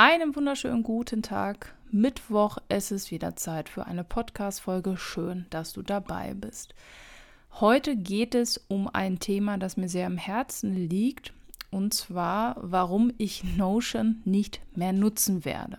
Einen wunderschönen guten Tag. Mittwoch, es ist wieder Zeit für eine Podcast-Folge. Schön, dass du dabei bist. Heute geht es um ein Thema, das mir sehr am Herzen liegt, und zwar, warum ich Notion nicht mehr nutzen werde.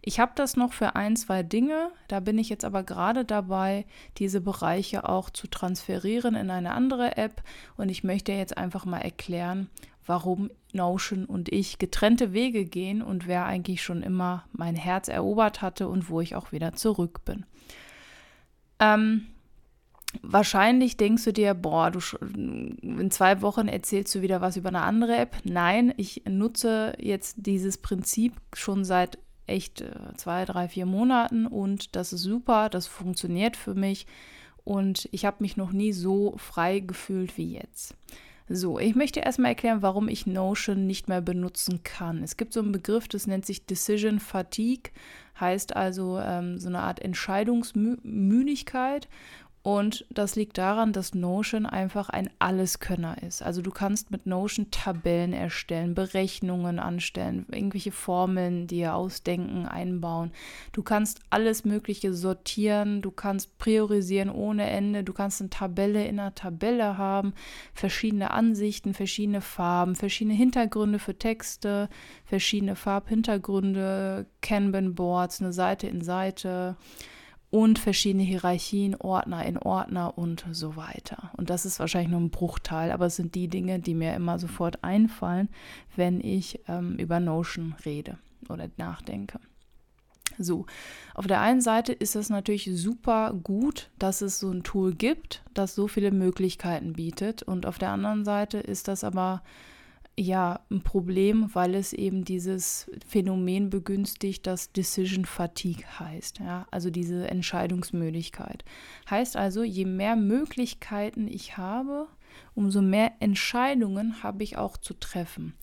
Ich habe das noch für ein, zwei Dinge, da bin ich jetzt aber gerade dabei, diese Bereiche auch zu transferieren in eine andere App und ich möchte jetzt einfach mal erklären, warum Notion und ich getrennte Wege gehen und wer eigentlich schon immer mein Herz erobert hatte und wo ich auch wieder zurück bin. Ähm, wahrscheinlich denkst du dir, boah, du in zwei Wochen erzählst du wieder was über eine andere App. Nein, ich nutze jetzt dieses Prinzip schon seit echt äh, zwei, drei, vier Monaten und das ist super, das funktioniert für mich und ich habe mich noch nie so frei gefühlt wie jetzt. So, ich möchte erstmal erklären, warum ich Notion nicht mehr benutzen kann. Es gibt so einen Begriff, das nennt sich Decision Fatigue, heißt also ähm, so eine Art Entscheidungsmüdigkeit. Und das liegt daran, dass Notion einfach ein Alleskönner ist. Also du kannst mit Notion Tabellen erstellen, Berechnungen anstellen, irgendwelche Formeln dir ausdenken, einbauen. Du kannst alles Mögliche sortieren, du kannst priorisieren ohne Ende, du kannst eine Tabelle in einer Tabelle haben, verschiedene Ansichten, verschiedene Farben, verschiedene Hintergründe für Texte, verschiedene Farbhintergründe, Kanban-Boards, eine Seite in Seite und verschiedene Hierarchien, Ordner in Ordner und so weiter. Und das ist wahrscheinlich nur ein Bruchteil, aber es sind die Dinge, die mir immer sofort einfallen, wenn ich ähm, über Notion rede oder nachdenke. So, auf der einen Seite ist es natürlich super gut, dass es so ein Tool gibt, das so viele Möglichkeiten bietet. Und auf der anderen Seite ist das aber ja ein Problem, weil es eben dieses Phänomen begünstigt, das Decision Fatigue heißt. Ja? Also diese Entscheidungsmöglichkeit. Heißt also, je mehr Möglichkeiten ich habe, umso mehr Entscheidungen habe ich auch zu treffen.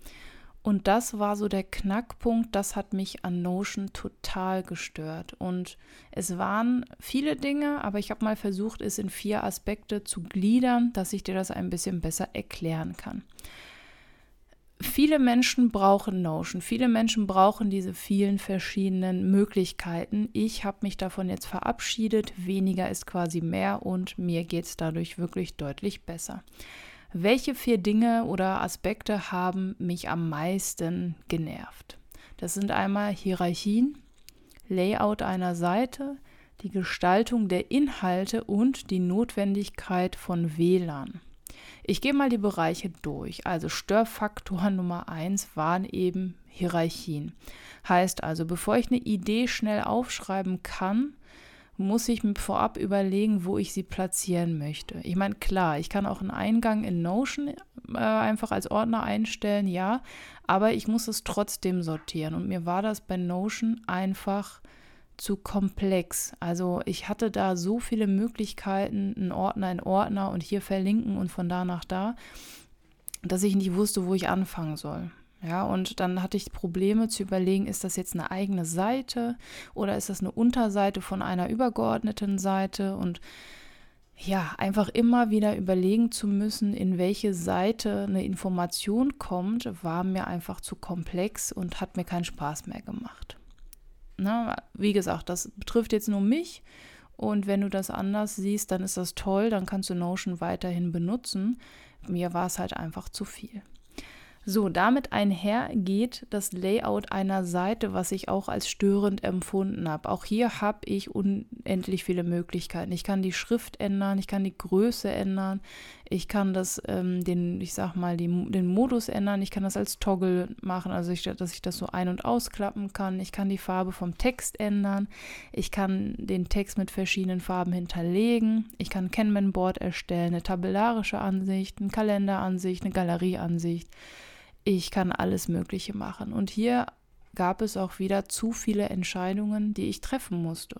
Und das war so der Knackpunkt, das hat mich an Notion total gestört. Und es waren viele Dinge, aber ich habe mal versucht, es in vier Aspekte zu gliedern, dass ich dir das ein bisschen besser erklären kann viele Menschen brauchen Notion, viele Menschen brauchen diese vielen verschiedenen Möglichkeiten. Ich habe mich davon jetzt verabschiedet, weniger ist quasi mehr und mir geht es dadurch wirklich deutlich besser. Welche vier Dinge oder Aspekte haben mich am meisten genervt? Das sind einmal Hierarchien, Layout einer Seite, die Gestaltung der Inhalte und die Notwendigkeit von WLAN. Ich gehe mal die Bereiche durch. Also Störfaktor Nummer eins waren eben Hierarchien. Heißt also, bevor ich eine Idee schnell aufschreiben kann, muss ich mir vorab überlegen, wo ich sie platzieren möchte. Ich meine, klar, ich kann auch einen Eingang in Notion äh, einfach als Ordner einstellen, ja, aber ich muss es trotzdem sortieren. Und mir war das bei Notion einfach zu komplex. Also ich hatte da so viele Möglichkeiten, einen Ordner in Ordner und hier verlinken und von da nach da, dass ich nicht wusste, wo ich anfangen soll. Ja, und dann hatte ich Probleme zu überlegen, ist das jetzt eine eigene Seite oder ist das eine Unterseite von einer übergeordneten Seite und ja, einfach immer wieder überlegen zu müssen, in welche Seite eine Information kommt, war mir einfach zu komplex und hat mir keinen Spaß mehr gemacht. Ne? Wie gesagt, das betrifft jetzt nur mich. Und wenn du das anders siehst, dann ist das toll, dann kannst du Notion weiterhin benutzen. Mir war es halt einfach zu viel. So, damit einher geht das Layout einer Seite, was ich auch als störend empfunden habe. Auch hier habe ich unendlich viele Möglichkeiten. Ich kann die Schrift ändern, ich kann die Größe ändern, ich kann das, ähm, den, ich sag mal, die, den Modus ändern, ich kann das als Toggle machen, also ich, dass ich das so ein- und ausklappen kann. Ich kann die Farbe vom Text ändern, ich kann den Text mit verschiedenen Farben hinterlegen, ich kann ein Kanban-Board erstellen, eine tabellarische Ansicht, eine Kalenderansicht, eine Galerieansicht ich kann alles Mögliche machen. Und hier gab es auch wieder zu viele Entscheidungen, die ich treffen musste.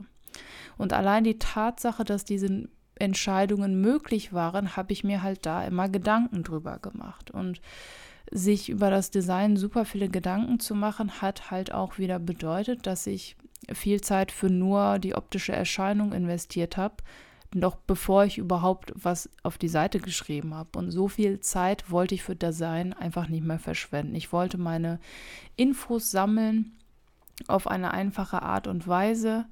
Und allein die Tatsache, dass diese Entscheidungen möglich waren, habe ich mir halt da immer Gedanken drüber gemacht. Und sich über das Design super viele Gedanken zu machen, hat halt auch wieder bedeutet, dass ich viel Zeit für nur die optische Erscheinung investiert habe, noch bevor ich überhaupt was auf die Seite geschrieben habe. Und so viel Zeit wollte ich für Design einfach nicht mehr verschwenden. Ich wollte meine Infos sammeln auf eine einfache Art und Weise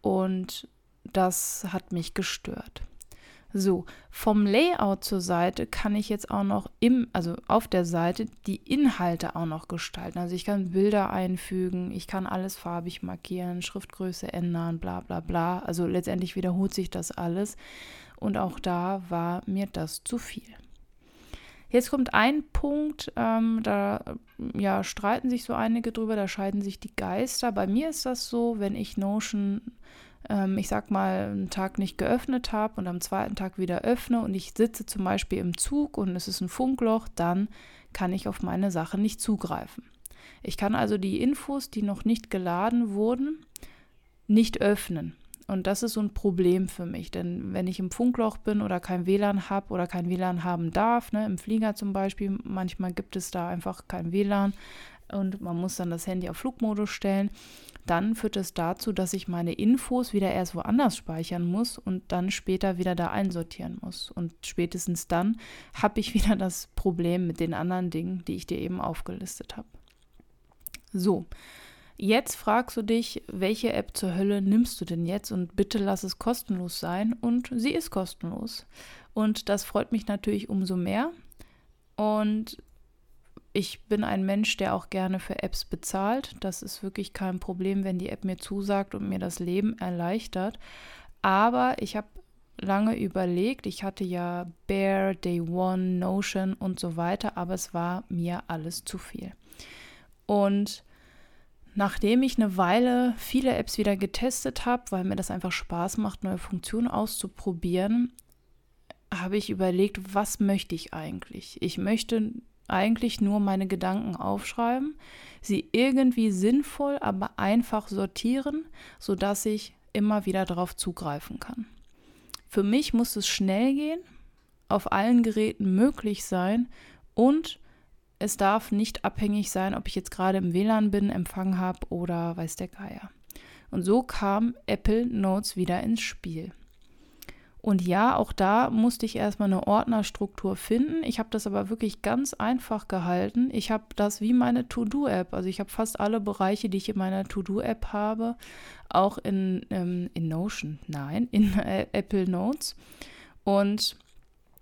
und das hat mich gestört. So, vom Layout zur Seite kann ich jetzt auch noch im, also auf der Seite die Inhalte auch noch gestalten. Also ich kann Bilder einfügen, ich kann alles farbig markieren, Schriftgröße ändern, bla bla bla. Also letztendlich wiederholt sich das alles. Und auch da war mir das zu viel. Jetzt kommt ein Punkt, ähm, da ja, streiten sich so einige drüber, da scheiden sich die Geister. Bei mir ist das so, wenn ich Notion ähm, ich sag mal, einen Tag nicht geöffnet habe und am zweiten Tag wieder öffne und ich sitze zum Beispiel im Zug und es ist ein Funkloch, dann kann ich auf meine Sache nicht zugreifen. Ich kann also die Infos, die noch nicht geladen wurden, nicht öffnen. Und das ist so ein Problem für mich, denn wenn ich im Funkloch bin oder kein WLAN habe oder kein WLAN haben darf, ne, im Flieger zum Beispiel, manchmal gibt es da einfach kein WLAN und man muss dann das Handy auf Flugmodus stellen, dann führt es dazu, dass ich meine Infos wieder erst woanders speichern muss und dann später wieder da einsortieren muss. Und spätestens dann habe ich wieder das Problem mit den anderen Dingen, die ich dir eben aufgelistet habe. So, jetzt fragst du dich, welche App zur Hölle nimmst du denn jetzt und bitte lass es kostenlos sein und sie ist kostenlos. Und das freut mich natürlich umso mehr. Und ich bin ein Mensch, der auch gerne für Apps bezahlt. Das ist wirklich kein Problem, wenn die App mir zusagt und mir das Leben erleichtert. Aber ich habe lange überlegt. Ich hatte ja Bear, Day One, Notion und so weiter, aber es war mir alles zu viel. Und nachdem ich eine Weile viele Apps wieder getestet habe, weil mir das einfach Spaß macht, neue Funktionen auszuprobieren, habe ich überlegt, was möchte ich eigentlich? Ich möchte eigentlich nur meine Gedanken aufschreiben, sie irgendwie sinnvoll, aber einfach sortieren, sodass ich immer wieder darauf zugreifen kann. Für mich muss es schnell gehen, auf allen Geräten möglich sein und es darf nicht abhängig sein, ob ich jetzt gerade im WLAN bin, Empfang habe oder weiß der Geier. Und so kam Apple Notes wieder ins Spiel. Und ja, auch da musste ich erstmal eine Ordnerstruktur finden. Ich habe das aber wirklich ganz einfach gehalten. Ich habe das wie meine To-Do-App. Also ich habe fast alle Bereiche, die ich in meiner To-Do-App habe, auch in, ähm, in Notion, nein, in äh, Apple Notes. Und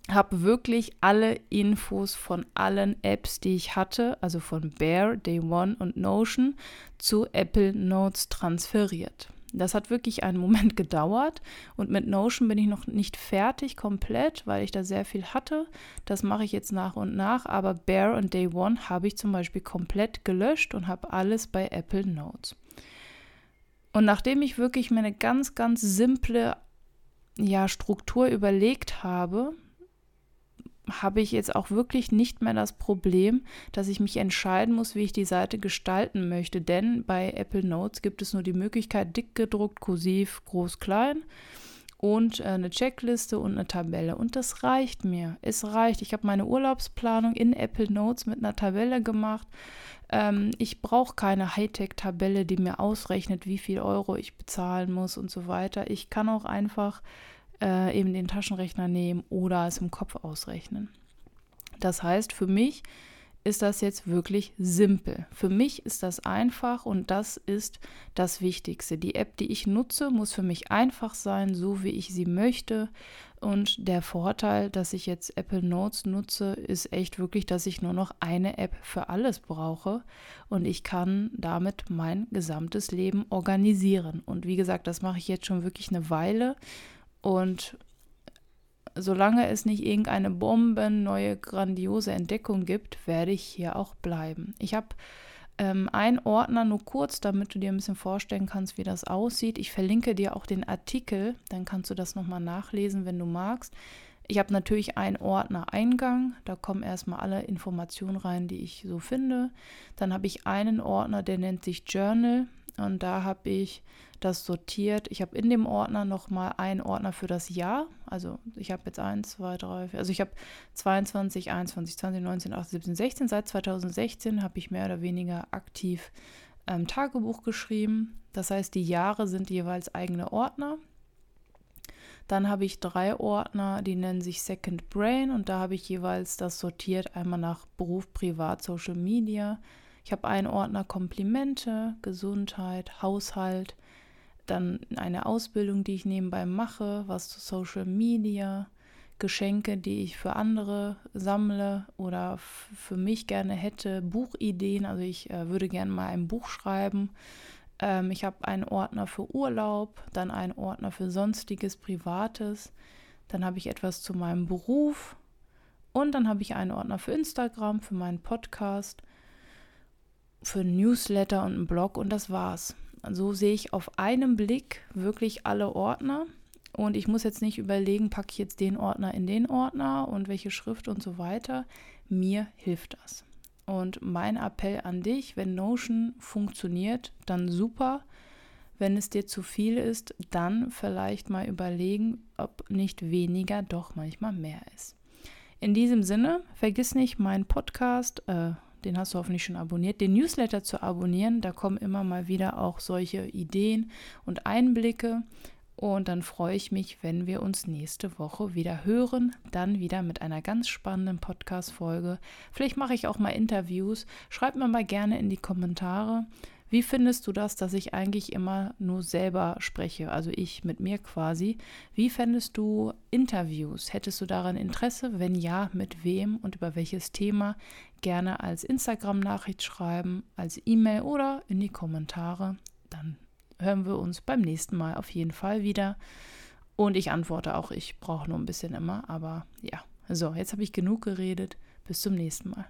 habe wirklich alle Infos von allen Apps, die ich hatte, also von Bear, Day One und Notion, zu Apple Notes transferiert. Das hat wirklich einen Moment gedauert und mit Notion bin ich noch nicht fertig komplett, weil ich da sehr viel hatte. Das mache ich jetzt nach und nach, aber Bear und Day One habe ich zum Beispiel komplett gelöscht und habe alles bei Apple Notes. Und nachdem ich wirklich mir eine ganz, ganz simple ja, Struktur überlegt habe, habe ich jetzt auch wirklich nicht mehr das Problem, dass ich mich entscheiden muss, wie ich die Seite gestalten möchte. Denn bei Apple Notes gibt es nur die Möglichkeit, dick gedruckt, kursiv, groß, klein und äh, eine Checkliste und eine Tabelle. Und das reicht mir. Es reicht. Ich habe meine Urlaubsplanung in Apple Notes mit einer Tabelle gemacht. Ähm, ich brauche keine Hightech-Tabelle, die mir ausrechnet, wie viel Euro ich bezahlen muss und so weiter. Ich kann auch einfach äh, eben den Taschenrechner nehmen oder es im Kopf ausrechnen. Das heißt, für mich ist das jetzt wirklich simpel. Für mich ist das einfach und das ist das Wichtigste. Die App, die ich nutze, muss für mich einfach sein, so wie ich sie möchte. Und der Vorteil, dass ich jetzt Apple Notes nutze, ist echt wirklich, dass ich nur noch eine App für alles brauche und ich kann damit mein gesamtes Leben organisieren. Und wie gesagt, das mache ich jetzt schon wirklich eine Weile und solange es nicht irgendeine Bomben, neue grandiose Entdeckung gibt, werde ich hier auch bleiben. Ich habe ähm, einen Ordner nur kurz, damit du dir ein bisschen vorstellen kannst, wie das aussieht. Ich verlinke dir auch den Artikel, dann kannst du das nochmal nachlesen, wenn du magst. Ich habe natürlich einen Ordner Eingang, da kommen erstmal alle Informationen rein, die ich so finde. Dann habe ich einen Ordner, der nennt sich Journal und da habe ich das sortiert. Ich habe in dem Ordner nochmal einen Ordner für das Jahr. Also ich habe jetzt 1, 2, 3, 4. Also ich habe 22, 21, 20, 19, 18, 17, 16. Seit 2016 habe ich mehr oder weniger aktiv ähm, Tagebuch geschrieben. Das heißt, die Jahre sind jeweils eigene Ordner. Dann habe ich drei Ordner, die nennen sich Second Brain und da habe ich jeweils das sortiert, einmal nach Beruf, Privat, Social Media, Ich habe einen Ordner Komplimente, Gesundheit, Haushalt, dann eine Ausbildung, die ich nebenbei mache, was zu Social Media, Geschenke, die ich für andere sammle oder für mich gerne hätte, Buchideen. Also ich äh, würde gerne mal ein Buch schreiben. Ähm, ich habe einen Ordner für Urlaub, dann einen Ordner für sonstiges, privates. Dann habe ich etwas zu meinem Beruf und dann habe ich einen Ordner für Instagram, für meinen Podcast, für Newsletter und einen Blog und das war's. So sehe ich auf einen Blick wirklich alle Ordner und ich muss jetzt nicht überlegen, packe ich jetzt den Ordner in den Ordner und welche Schrift und so weiter. Mir hilft das. Und mein Appell an dich, wenn Notion funktioniert, dann super. Wenn es dir zu viel ist, dann vielleicht mal überlegen, ob nicht weniger doch manchmal mehr ist. In diesem Sinne, vergiss nicht, meinen Podcast, äh, den hast du hoffentlich schon abonniert, den Newsletter zu abonnieren. Da kommen immer mal wieder auch solche Ideen und Einblicke. Und dann freue ich mich, wenn wir uns nächste Woche wieder hören. Dann wieder mit einer ganz spannenden Podcast-Folge. Vielleicht mache ich auch mal Interviews. Schreib mir mal gerne in die Kommentare. Wie findest du das, dass ich eigentlich immer nur selber spreche, also ich mit mir quasi? Wie fändest du Interviews? Hättest du daran Interesse? Wenn ja, mit wem und über welches Thema? Gerne als Instagram-Nachricht schreiben, als E-Mail oder in die Kommentare. Dann hören wir uns beim nächsten Mal auf jeden Fall wieder. Und ich antworte auch, ich brauche nur ein bisschen immer, aber ja. So, jetzt habe ich genug geredet. Bis zum nächsten Mal.